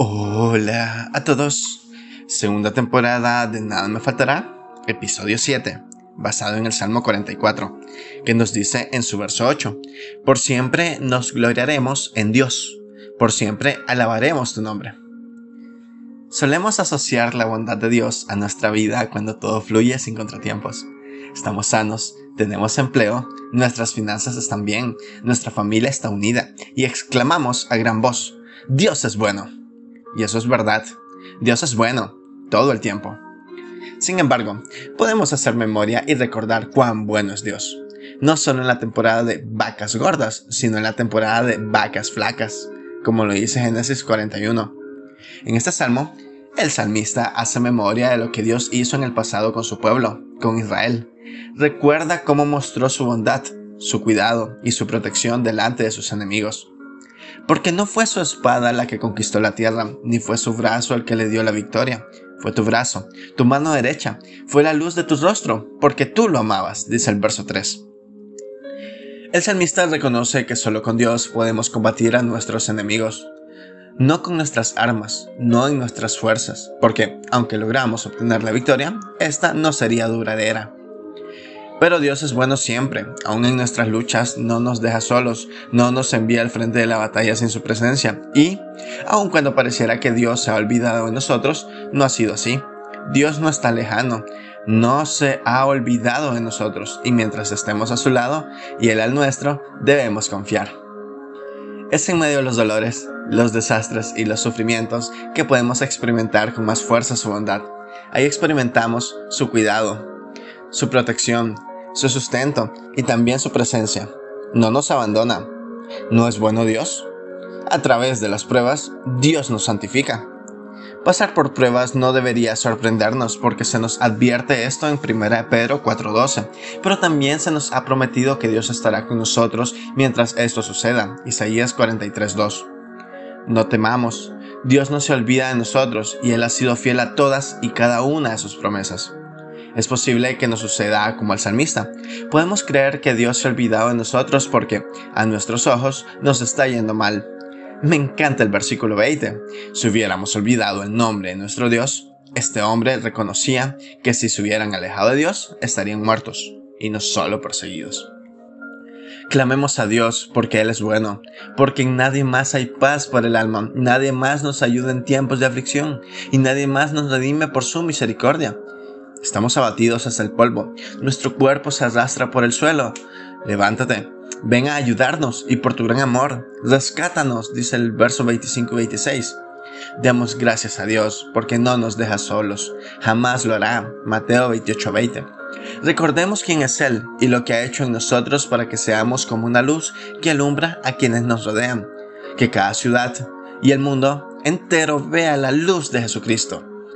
Hola a todos. Segunda temporada de Nada me faltará, episodio 7, basado en el Salmo 44, que nos dice en su verso 8, Por siempre nos gloriaremos en Dios, por siempre alabaremos tu nombre. Solemos asociar la bondad de Dios a nuestra vida cuando todo fluye sin contratiempos. Estamos sanos, tenemos empleo, nuestras finanzas están bien, nuestra familia está unida y exclamamos a gran voz, Dios es bueno. Y eso es verdad. Dios es bueno, todo el tiempo. Sin embargo, podemos hacer memoria y recordar cuán bueno es Dios. No solo en la temporada de vacas gordas, sino en la temporada de vacas flacas, como lo dice Génesis 41. En este salmo, el salmista hace memoria de lo que Dios hizo en el pasado con su pueblo, con Israel. Recuerda cómo mostró su bondad, su cuidado y su protección delante de sus enemigos. Porque no fue su espada la que conquistó la tierra, ni fue su brazo el que le dio la victoria. Fue tu brazo, tu mano derecha, fue la luz de tu rostro, porque tú lo amabas, dice el verso 3. El salmista reconoce que solo con Dios podemos combatir a nuestros enemigos. No con nuestras armas, no en nuestras fuerzas, porque aunque logramos obtener la victoria, esta no sería duradera. Pero Dios es bueno siempre, aun en nuestras luchas no nos deja solos, no nos envía al frente de la batalla sin su presencia. Y, aun cuando pareciera que Dios se ha olvidado de nosotros, no ha sido así. Dios no está lejano, no se ha olvidado de nosotros y mientras estemos a su lado y Él al nuestro, debemos confiar. Es en medio de los dolores, los desastres y los sufrimientos que podemos experimentar con más fuerza su bondad. Ahí experimentamos su cuidado, su protección, su sustento y también su presencia. No nos abandona. ¿No es bueno Dios? A través de las pruebas, Dios nos santifica. Pasar por pruebas no debería sorprendernos porque se nos advierte esto en 1 Pedro 4:12, pero también se nos ha prometido que Dios estará con nosotros mientras esto suceda, Isaías 43:2. No temamos, Dios no se olvida de nosotros y Él ha sido fiel a todas y cada una de sus promesas. Es posible que nos suceda como al salmista. Podemos creer que Dios se ha olvidado de nosotros porque a nuestros ojos nos está yendo mal. Me encanta el versículo 20. Si hubiéramos olvidado el nombre de nuestro Dios, este hombre reconocía que si se hubieran alejado de Dios, estarían muertos, y no solo perseguidos. Clamemos a Dios porque Él es bueno, porque en nadie más hay paz para el alma, nadie más nos ayuda en tiempos de aflicción, y nadie más nos redime por su misericordia. Estamos abatidos hasta el polvo. Nuestro cuerpo se arrastra por el suelo. Levántate. Ven a ayudarnos y por tu gran amor, rescátanos, dice el verso 25 y 26. Demos gracias a Dios porque no nos deja solos. Jamás lo hará. Mateo 28, 20. Recordemos quién es Él y lo que ha hecho en nosotros para que seamos como una luz que alumbra a quienes nos rodean. Que cada ciudad y el mundo entero vea la luz de Jesucristo.